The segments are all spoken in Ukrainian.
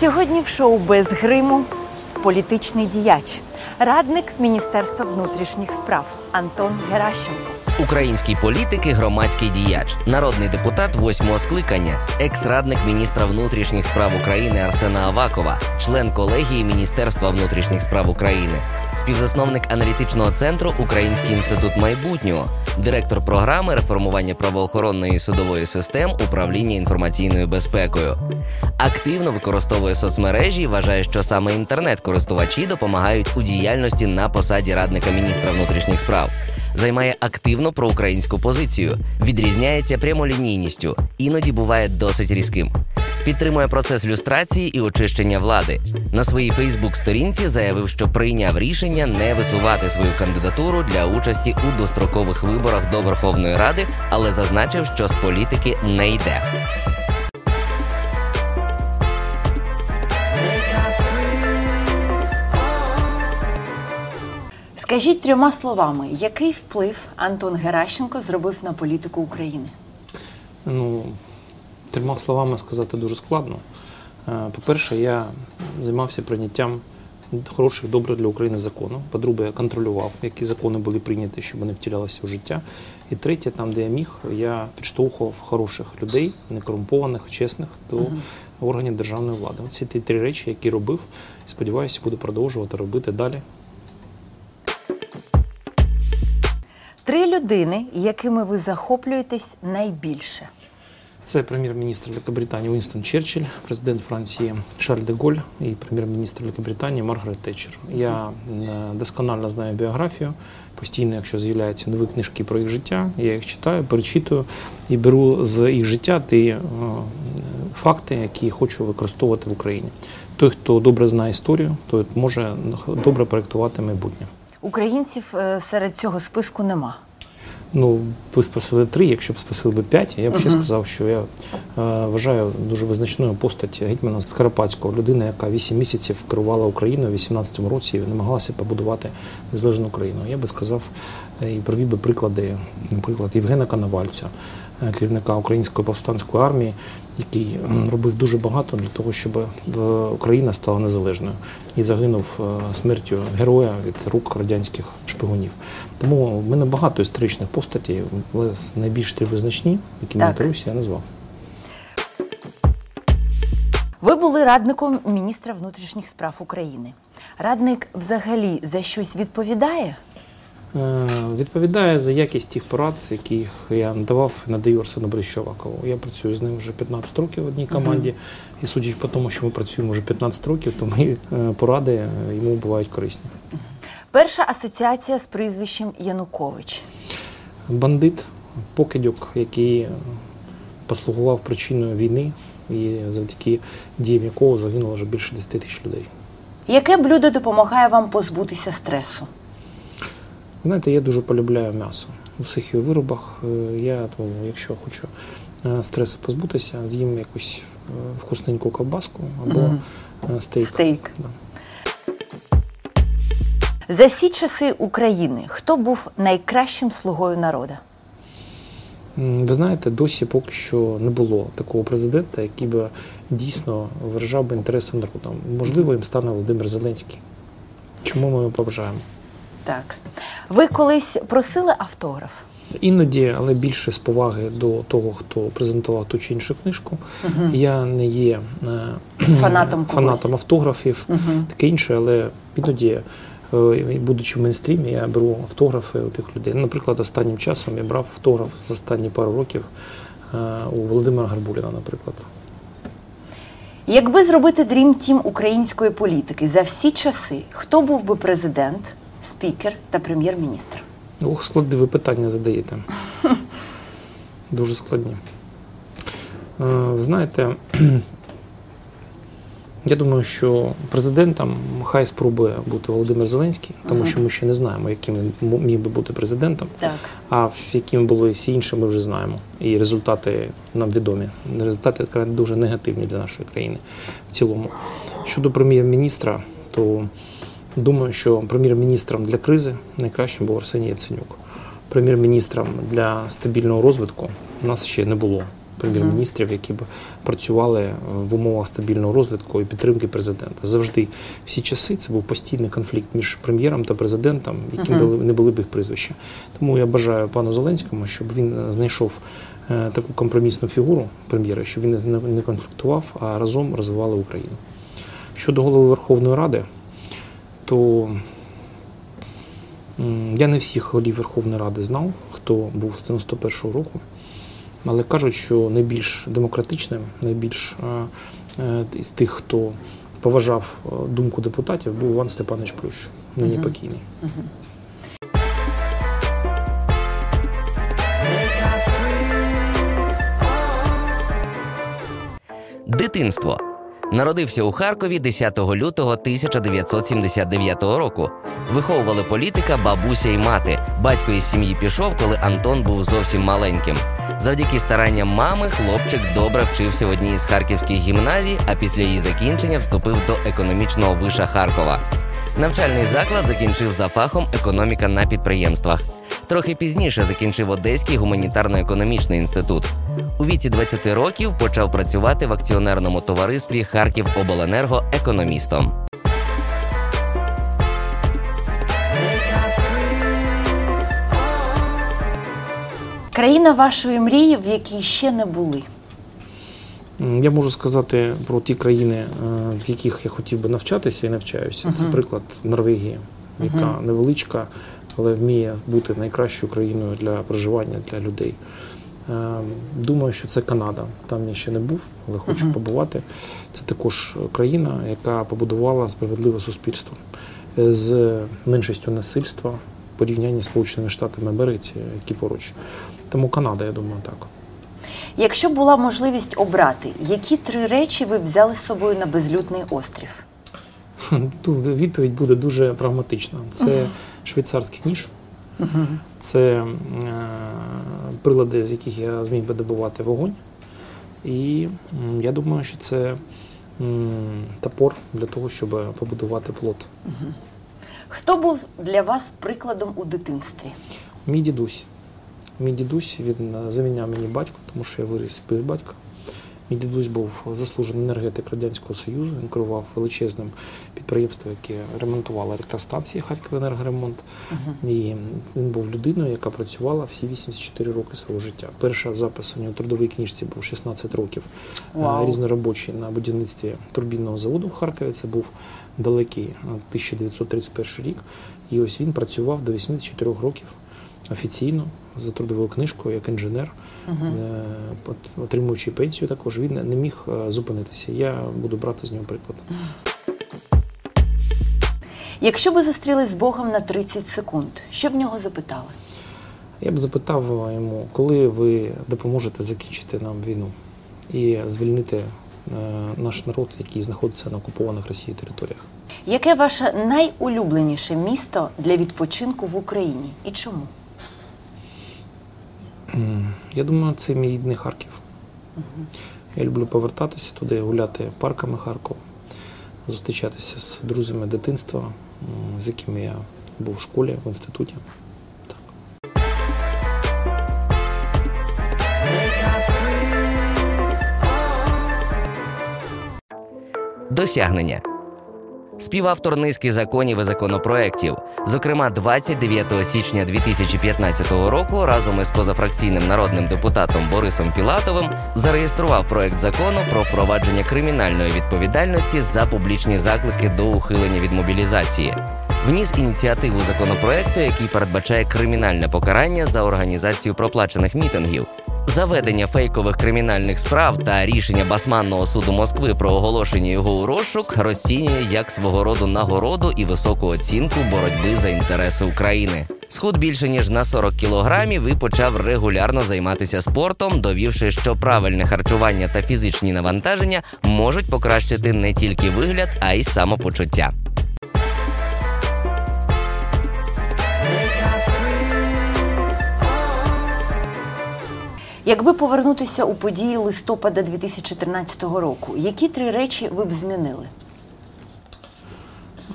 Сьогодні в шоу без гриму політичний діяч, радник Міністерства внутрішніх справ Антон Геращенко. Український політик і громадський діяч, народний депутат восьмого скликання, екс-радник міністра внутрішніх справ України Арсена Авакова, член колегії Міністерства внутрішніх справ України, співзасновник аналітичного центру Український інститут майбутнього, директор програми реформування правоохоронної і судової систем управління інформаційною безпекою. Активно використовує соцмережі і вважає, що саме інтернет-користувачі допомагають у діяльності на посаді радника міністра внутрішніх справ займає активно проукраїнську позицію, відрізняється прямолінійністю, іноді буває досить різким. Підтримує процес люстрації і очищення влади. На своїй Фейсбук-сторінці заявив, що прийняв рішення не висувати свою кандидатуру для участі у дострокових виборах до Верховної Ради, але зазначив, що з політики не йде. Скажіть трьома словами, який вплив Антон Геращенко зробив на політику України? Ну, трьома словами сказати дуже складно. Е, По-перше, я займався прийняттям хороших, добрих для України законів. По-друге, я контролював, які закони були прийняті, щоб вони втілялися в життя. І третє, там, де я міг, я підштовхував хороших людей, некорумпованих, чесних до органів державної влади. Оці ті три речі, які робив, сподіваюся, буду продовжувати робити далі. Три людини, якими ви захоплюєтесь найбільше. Це прем'єр-міністр Великобританії Уінстон Черчилль, президент Франції Шарль де Голь і прем'єр-міністр Великобританії Маргарет Тетчер. Я е, досконально знаю біографію. Постійно, якщо з'являються нові книжки про їх життя, я їх читаю, перечитую і беру з їх життя ті е, факти, які хочу використовувати в Україні. Той, хто добре знає історію, той може добре проєктувати майбутнє. Українців е, серед цього списку нема. Ну, ви спросили три, якщо б спросили б п'ять, я б ще сказав, що я е, вважаю дуже визначною постать гетьмана Скоропадського, людина, яка вісім місяців керувала Україною у 18-му році і намагалася побудувати незалежну Україну. Я би сказав е, і провів би приклади, наприклад, Євгена Коновальця, е, керівника Української повстанської армії, який робив дуже багато для того, щоб е, Україна стала незалежною і загинув е, смертю героя від рук радянських шпигунів. Тому в мене багато історичних постатей, але найбільш три визначні, які мені керуюся, я назвав. Ви були радником міністра внутрішніх справ України. Радник взагалі за щось відповідає? Е, Відповідає за якість тих порад, яких я надавав і надаю Арсену Борисовичу Авакову. Я працюю з ним вже 15 років в одній команді, і судячи по тому, що ми працюємо вже 15 років, то мої е, поради е, йому бувають корисні. Перша асоціація з прізвищем Янукович. Бандит, покидьок, який послугував причиною війни, і завдяки діям якого загинуло вже більше 10 тисяч людей. Яке блюдо допомагає вам позбутися стресу? Знаєте, я дуже полюбляю м'ясо у всіх його виробах. Е, Я тому, якщо хочу е, стресу позбутися, з'їм якусь е, вкусненьку ковбаску або е, стейк. Стейк. Да. За всі часи України хто був найкращим слугою народу? Ви знаєте, досі поки що не було такого президента, який би дійсно виражав би інтереси народу. Можливо, їм стане Володимир Зеленський. Чому ми його поважаємо? Так. Ви колись просили автограф? Іноді, але більше з поваги до того, хто презентував ту чи іншу книжку. Я не є е, Фанатом фанатом автографів, Мгм. таке інше, але іноді, е, будучи в мейнстрімі, я беру автографи у тих людей. Наприклад, останнім часом я брав автограф за останні пару років е, у Володимира Гарбуліна, наприклад. Якби зробити дрім тім української політики за всі часи, хто був би президент, спікер та прем'єр-міністр? Ох, складні ви питання задаєте. Дуже складні. Е, Знаєте, я думаю, що президентом хай спробує бути Володимир Зеленський, тому що ми ще не знаємо, яким він міг би бути президентом. Так. А в яким були всі інші, ми вже знаємо. І результати нам відомі. Результати дуже негативні для нашої країни в цілому. Щодо прем'єр-міністра, то думаю, що прем'єр-міністром для кризи найкращим був Арсеній Яценюк. Прем'єр-міністром для стабільного розвитку у нас ще не було прем'єр-міністрів, які б працювали в умовах стабільного розвитку і підтримки президента. Завжди всі часи це був постійний конфлікт між прем'єром та президентом, яким були не були б їх прізвища. Тому я бажаю пану Зеленському, щоб він е, знайшов е, таку компромісну фігуру прем'єра, щоб він не- не конфліктував, а разом розвивали Україну. Щодо голови Верховної Ради, то я не всіх голів Верховної Ради знав, хто був з 91-го року, але кажуть, що найбільш демократичним, найбільш е, е, тих, хто поважав е, думку депутатів, був Іван Степанович Плющ, нині покійний. Дитинство. Народився у Харкові 10 лютого 1979 року. Виховували політика бабуся і мати. Батько із сім'ї пішов, коли Антон був зовсім маленьким. Завдяки старанням мами хлопчик добре вчився в одній із харківських гімназій, а після її закінчення вступив до економічного виша Харкова. Навчальний заклад закінчив за фахом економіка на підприємствах. Трохи пізніше закінчив Одеський гуманітарно-економічний інститут. У віці 20 років почав працювати в акціонерному товаристві Харків Обленерго економістом. Країна вашої мрії, в якій ще не були. Я можу сказати про ті країни, е, в яких я хотів би навчатися і навчаюся. Це Мгм. приклад Норвегії, яка невеличка, але вміє бути найкращою країною для проживання для людей. Е, Думаю, що це Канада. Там я ще не був, але хочу Мгм. побувати. Це також країна, яка побудувала справедливе суспільство е, з меншістю насильства в порівнянні з Сполученими Штатами Америці, які поруч. Тому Канада, я думаю, так. Якщо була можливість обрати, які три речі ви взяли з собою на безлюдний острів? Відповідь буде дуже прагматична. Це швейцарський ніж, це е, прилади, з яких я зміг би добувати вогонь. І я думаю, що це топор для того, щоб побудувати плод. Хто був для вас прикладом у дитинстві? Мій дідусь. Мій дідусь він е, заміняв мені батько, тому що я виріс без батька. Мій дідусь був заслужений енергетик Радянського Союзу. Він керував величезним підприємством, яке ремонтувало електростанції Харківенергоремонт. І він був людиною, яка працювала всі 84 роки свого життя. Перша запис у нього трудовій книжці був 16 років Вау. е, різноробочий на будівництві турбінного заводу в Харкові. Це був далекий е, 1931 рік. І ось він працював до 84 років офіційно за трудовою книжкою як інженер, от- отримуючи пенсію також. Він не міг е, зупинитися. Я буду брати з нього приклад. Якщо ви зустрілись з Богом на 30 секунд, що б в нього запитали? Я б запитав йому, коли ви допоможете закінчити нам війну і звільнити е, наш народ, який знаходиться на окупованих Росією територіях. Яке ваше найулюбленіше місто для відпочинку в Україні і чому? Я думаю, це мій рідний Харків. Я люблю повертатися туди, гуляти парками Харкова, зустрічатися з друзями дитинства, з якими я був в школі, в інституті. Досягнення. Співавтор низки законів і законопроєктів. Зокрема, 29 січня 2015 року разом із позафракційним народним депутатом Борисом Філатовим зареєстрував проект закону про впровадження кримінальної відповідальності за публічні заклики до ухилення від мобілізації. Вніс ініціативу законопроекту, який передбачає кримінальне покарання за організацію проплачених мітингів. Заведення фейкових кримінальних справ та рішення Басманного суду Москви про оголошення його у розшук розцінює як свого роду нагороду і високу оцінку боротьби за інтереси України. Схуд більше ніж на 40 кілограмів і почав регулярно займатися спортом, довівши, що правильне харчування та фізичні навантаження можуть покращити не тільки вигляд, а й самопочуття. Якби повернутися у події листопада 2013 року, які три речі ви б змінили?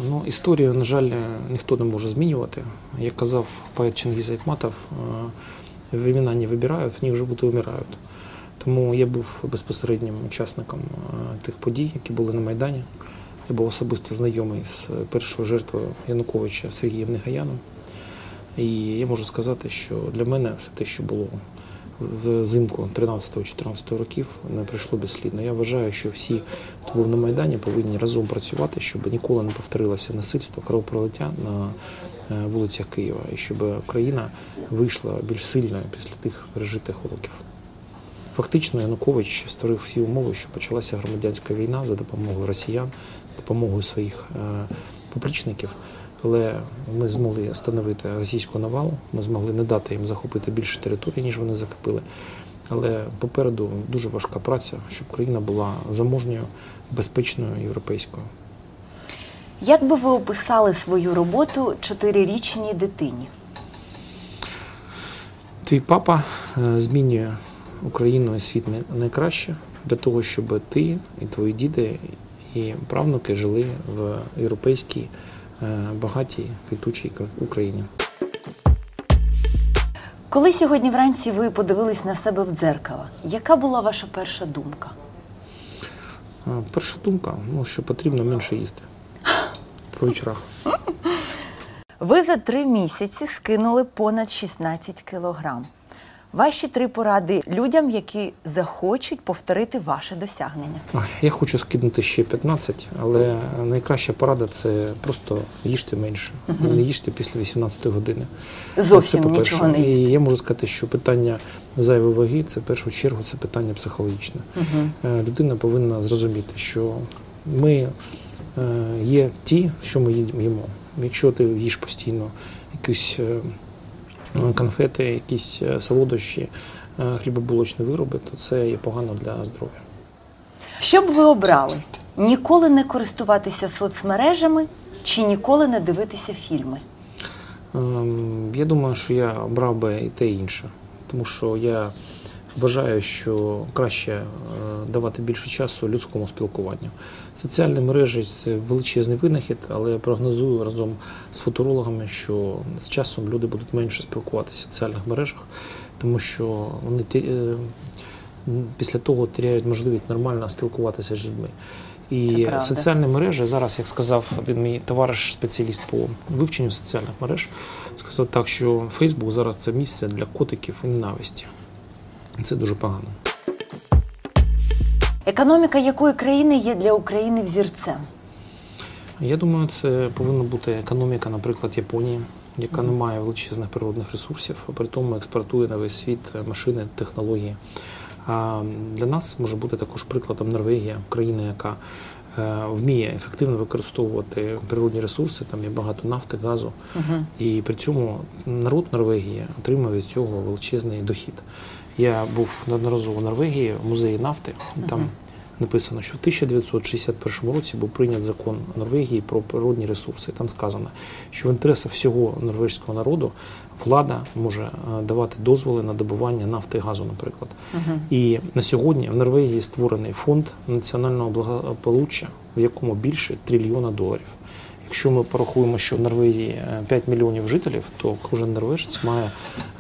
Ну, історію, на жаль, ніхто не може змінювати. Як казав поет Чингіз Айтматов, е, времена не вибирають, в них живуть і вмирають. Тому я був безпосереднім учасником е, тих подій, які були на Майдані. Я був особисто знайомий з першою жертвою Януковича Сергієм Негаяном. І я можу сказати, що для мене все те, що було взимку 13-14 років, не пройшло безслідно. Я вважаю, що всі, хто був на Майдані, повинні разом працювати, щоб ніколи не повторилося насильство, кровопролиття на е, вулицях Києва, і щоб країна вийшла більш сильною після тих пережитих уроків. Фактично, Янукович створив всі умови, що почалася громадянська війна за допомогою росіян, допомогою своїх е, поплічників. Але ми змогли встановити російську навалу, ми змогли не дати їм захопити більше території, ніж вони захопили. Але попереду дуже важка праця, щоб країна була заможньою, безпечною європейською. Як би ви описали свою роботу чотирирічній дитині? Твій папа е, змінює Україну і світ найкраще для того, щоб ти і твої діди і правнуки жили в європейській багатій квітучій Україні. Коли сьогодні вранці ви подивились на себе в дзеркало, яка була ваша перша думка? Е, Перша думка, ну, що потрібно менше їсти. Про вечорах. Ви за три місяці скинули понад 16 кілограм. Ваші три поради людям, які захочуть повторити ваше досягнення. Я хочу скинути ще 15, але найкраща порада це просто їжте менше. Не їжте після 18 години. Зовсім Це, нічого не І я можу сказати, що питання зайвої ваги це в першу чергу це питання психологічне. Е, Людина повинна зрозуміти, що ми е, є ті, що ми їм- їмо. Якщо ти їш постійно якісь е, конфети, якісь е, солодощі, е, хлібобулочні вироби, то це є погано для здоров'я. Що б ви обрали? Ніколи не користуватися соцмережами чи ніколи не дивитися фільми? Ем, Я думаю, що я обрав би і те і інше, тому що я вважаю, що краще е, давати більше часу людському спілкуванню. Соціальні мережі це величезний винахід, але я прогнозую разом з футурологами, що з часом люди будуть менше спілкуватися в соціальних мережах, тому що вони е, після того теряють можливість нормально спілкуватися з людьми. І соціальні мережі зараз, як сказав один мій товариш, спеціаліст по вивченню соціальних мереж, сказав так, що Фейсбук зараз це місце для котиків і ненависті. Це дуже погано. Економіка якої країни є для України взірцем? Я думаю, це повинна бути економіка, наприклад, Японії, яка не має величезних природних ресурсів, а при тому експортує на весь світ машини, технології. А для нас може бути також прикладом Норвегія, країна, яка е, вміє ефективно використовувати природні ресурси, там є багато нафти, газу, і при цьому народ Норвегії отримує від цього величезний дохід. Я був неодноразово в Норвегії в музеї нафти. Там написано, що в 1961 році був прийнят закон Норвегії про природні ресурси. Там сказано, що в інтересах всього норвезького народу влада може е, давати дозволи на добування нафти і газу, наприклад. І на сьогодні в Норвегії створений фонд національного благополуччя, в якому більше трильйона доларів. Якщо ми порахуємо, що в Норвегії е, 5 мільйонів жителів, то кожен норвежець має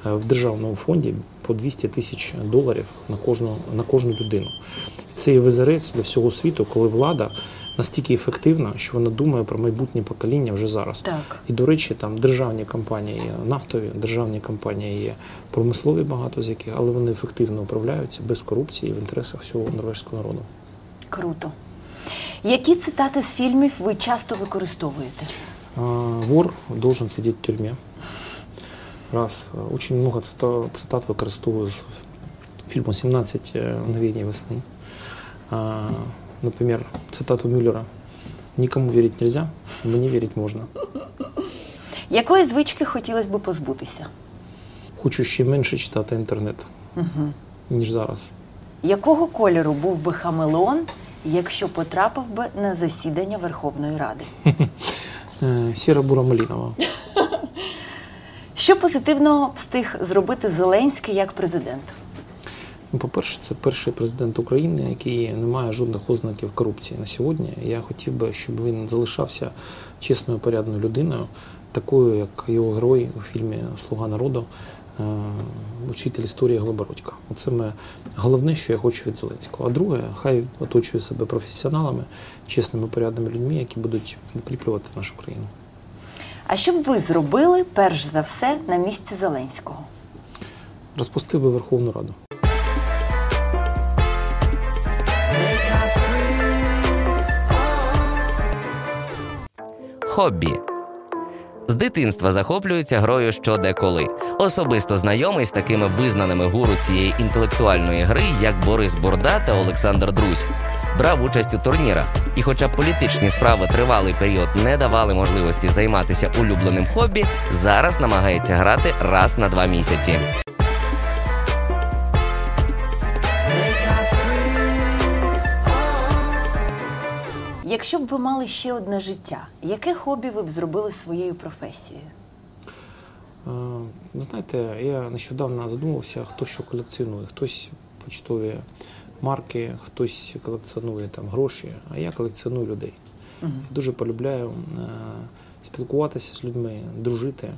е, в державному фонді по 200 тисяч доларів на кожну, на кожну людину. Це є визирець для всього світу, коли влада настільки ефективна, що вона думає про майбутнє покоління вже зараз. Так. І, до речі, там державні компанії є нафтові, державні компанії є промислові, багато з яких, але вони ефективно управляються без корупції в інтересах всього норвезького народу. Круто. Які цитати з фільмів ви часто використовуєте? Вор должен сидеть в тюрьме. Раз. Очень много цита- цитат використовую з фільму «17 мгновений весны». А, Например, цитату Мюллера «Никому верить нельзя, мне верить можно». Якої звички хотілося б позбутися? Хочу ще менше читати інтернет, ніж зараз. Якого кольору був би хамелеон, якщо потрапив би на засідання Верховної Ради? Е, Сіра бура малінова. Що позитивного встиг зробити Зеленський як президент? Ну, По-перше, це перший президент України, який не має жодних ознаків корупції на сьогодні. Я хотів би, щоб він залишався чесною, порядною людиною, такою, як його герой у фільмі Слуга народу. Е, вчитель історії Глобородька. Оце ми, головне, що я хочу від Зеленського. А друге, хай оточує себе професіоналами, чесними, порядними людьми, які будуть укріплювати нашу країну. А що б ви зробили перш за все на місці Зеленського? Розпустив би Верховну Раду. Хобі. З дитинства захоплюється грою що деколи. Особисто знайомий з такими визнаними гуру цієї інтелектуальної гри, як Борис Борда та Олександр Друзь. Брав участь у турнірах, і, хоча політичні справи тривалий період не давали можливості займатися улюбленим хобі, зараз намагається грати раз на два місяці. Якщо б ви мали ще одне життя, яке хобі ви б зробили своєю професією? Е, знаєте, я нещодавно задумався, хто що колекціонує. Хтось почтові марки, хтось колекціонує там гроші, а я колекціоную людей. Я дуже полюбляю е, спілкуватися з людьми, дружити.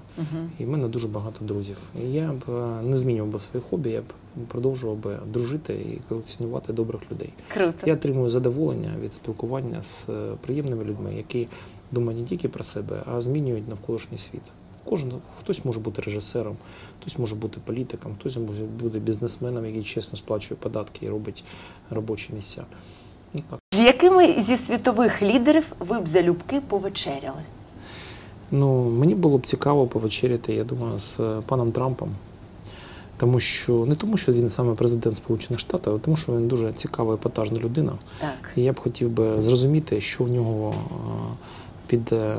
І в мене дуже багато друзів. І я б е, не змінював би своє хобі, я б продовжував би дружити і колекціонувати добрих людей. Круто. Я отримую задоволення від спілкування з е, приємними людьми, які думають не тільки про себе, а змінюють навколишній світ. Кожен хтось може бути режисером, хтось може бути політиком, хтось може бути бізнесменом, який чесно сплачує податки і робить робочі місця. Ну, так. З якими зі світових лідерів ви б залюбки повечеряли? Ну, мені було б цікаво повечеряти, я думаю, з е, паном Трампом. Тому що не тому, що він саме президент Сполучених Штатів, а тому, що він дуже цікава епатажна людина. Так. І я б хотів би зрозуміти, що в нього е, під е,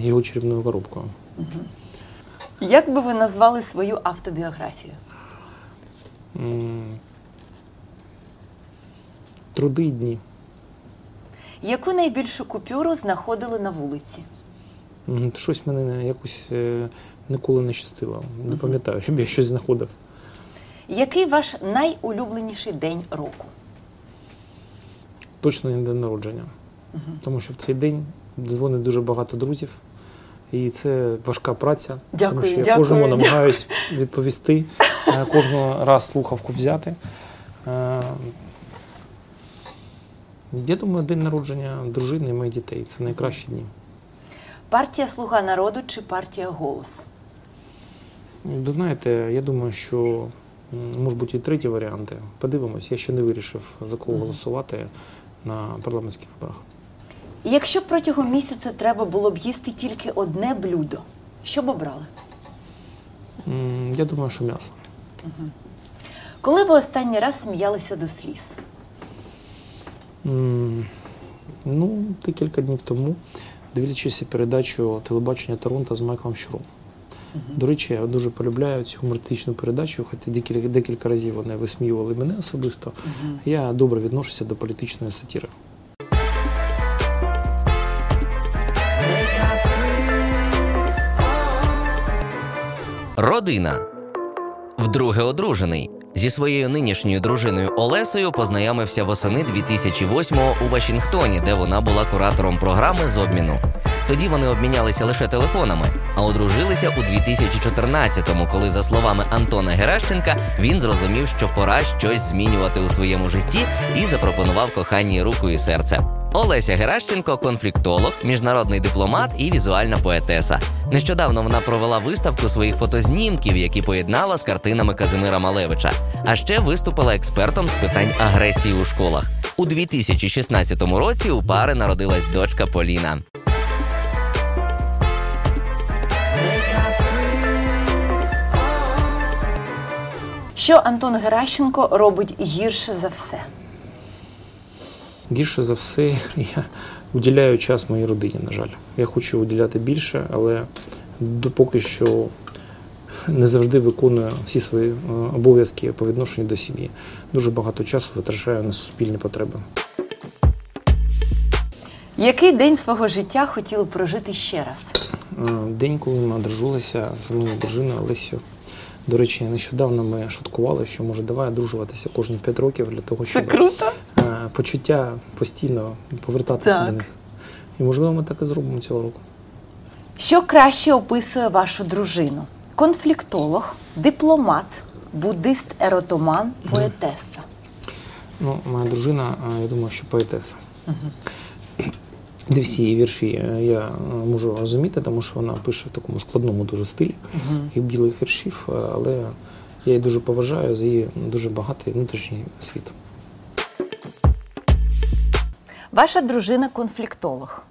його чарівною коробкою. Як би ви назвали свою автобіографію? Труди й дні. Яку найбільшу купюру знаходили на вулиці? Щось мене якось е, ніколи не щастило. Не пам'ятаю, щоб я щось знаходив. Який ваш найулюбленіший день року? Точно не день народження. Тому що в цей день дзвонить дуже багато друзів. І це важка праця. Дякую, тому що я дякую, кожному дякую. намагаюсь відповісти, е, кожного раз слухавку взяти. Е, Я думаю, день народження дружини і моїх дітей це найкращі дні. Партія Слуга народу чи партія Голос? Ви знаєте, я думаю, що м, можуть бути і треті варіанти. Подивимось, я ще не вирішив за кого голосувати на парламентських виборах. Якщо протягом місяця треба було б їсти тільки одне блюдо, що б обрали? М, Я думаю, що м'ясо. Коли ви останній раз сміялися до сліз? М, Ну, декілька днів тому, дивлячись передачу телебачення Торонто з Майклом Щуром. До речі, я дуже полюбляю цю гумористичну передачу, хоча декілька, декілька разів вони висміювали мене особисто. Я добре відношуся до політичної сатіри. Родина. Вдруге одружений. Зі своєю нинішньою дружиною Олесою познайомився восени 2008-го у Вашингтоні, де вона була куратором програми з обміну. Тоді вони обмінялися лише телефонами, а одружилися у 2014-му, коли, за словами Антона Геращенка, він зрозумів, що пора щось змінювати у своєму житті і запропонував коханій руку і серце. Олеся Геращенко конфліктолог, міжнародний дипломат і візуальна поетеса. Нещодавно вона провела виставку своїх фотознімків, які поєднала з картинами Казимира Малевича. А ще виступила експертом з питань агресії у школах. У 2016 році у пари народилась дочка Поліна. Що Антон Геращенко робить гірше за все? Гірше за все, я уділяю час моїй родині, на жаль. Я хочу уділяти більше, але допоки що не завжди виконую всі свої е, обов'язки по відношенню до сім'ї. Дуже багато часу витрачаю на суспільні потреби. Який день свого життя хотіли прожити ще раз? Е, День, коли ми одружилися з моєю дружиною Олесю. До речі, нещодавно ми шуткували, що може давай одружуватися кожні 5 років для того, Це щоб круто. е, почуття постійно повертатися Так. до них. І можливо ми так і зробимо цього року. Що краще описує вашу дружину? Конфліктолог, Дипломат, буддист, еротоман, поетеса. Ну, моя дружина, е, я думаю, що поетеса. Не всі її вірші я е, можу розуміти, тому що вона пише в такому складному дуже стилі і білих віршів, е, але я її дуже поважаю за її дуже багатий внутрішній світ. Ваша дружина конфліктолог.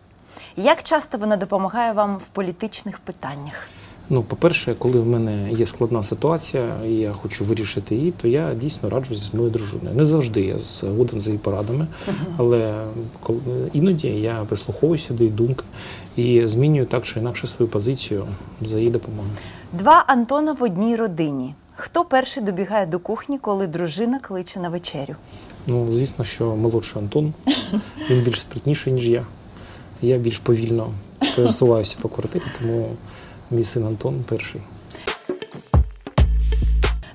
Як часто вона допомагає вам в політичних питаннях? Ну, по-перше, коли в мене є складна ситуація, і я хочу вирішити її, то я дійсно раджусь зі моєю дружиною. Не завжди я згоден за її порадами, але коли іноді я прислуховуюся до її думки і змінюю так чи інакше свою позицію за її допомогою. Два Антона в одній родині. Хто перший добігає до кухні, коли дружина кличе на вечерю? Ну, звісно, що молодший Антон, він більш спритніший, ніж я. Я більш повільно пересуваюся по квартирі, тому мій син Антон перший.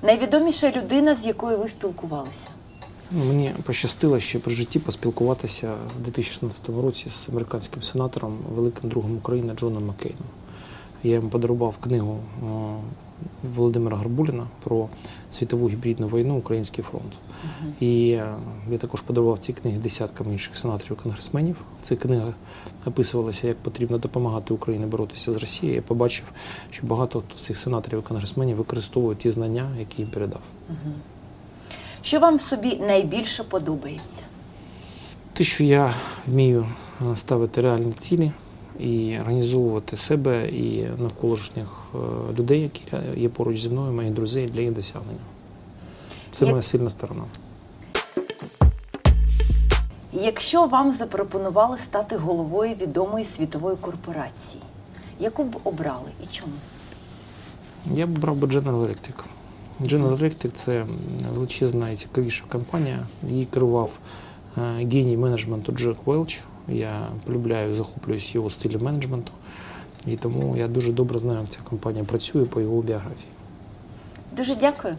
Найвідоміша людина, з якою ви спілкувалися? Мені пощастило ще при житті поспілкуватися в 2016 році з американським сенатором, великим другом України Джоном Маккейном. Я йому подарував книгу Володимира Гарбуліна про світову гібридну війну Український фронт. І е, я також подарував ці книги десяткам інших сенаторів конгресменів. В цих книгах описувалося, як потрібно допомагати Україні боротися з Росією. Я побачив, що багато цих сенаторів і конгресменів використовують ті знання, які їм передав. Що вам в собі найбільше подобається? Те, що я вмію е, ставити реальні цілі і організовувати себе і навколишніх е, людей, які є поруч зі мною, моїх друзей для їх досягнення. Це Як- моя сильна сторона. Якщо вам запропонували стати головою відомої світової корпорації, яку б обрали і чому? Я б брав би General Electric. General Electric – це величезна і цікавіша компанія. Її керував е, геній менеджменту Джек Велч. Я полюбляю, захоплююсь його стилем менеджменту. І тому я дуже добре знаю, як ця компанія працює по його біографії. Дуже дякую.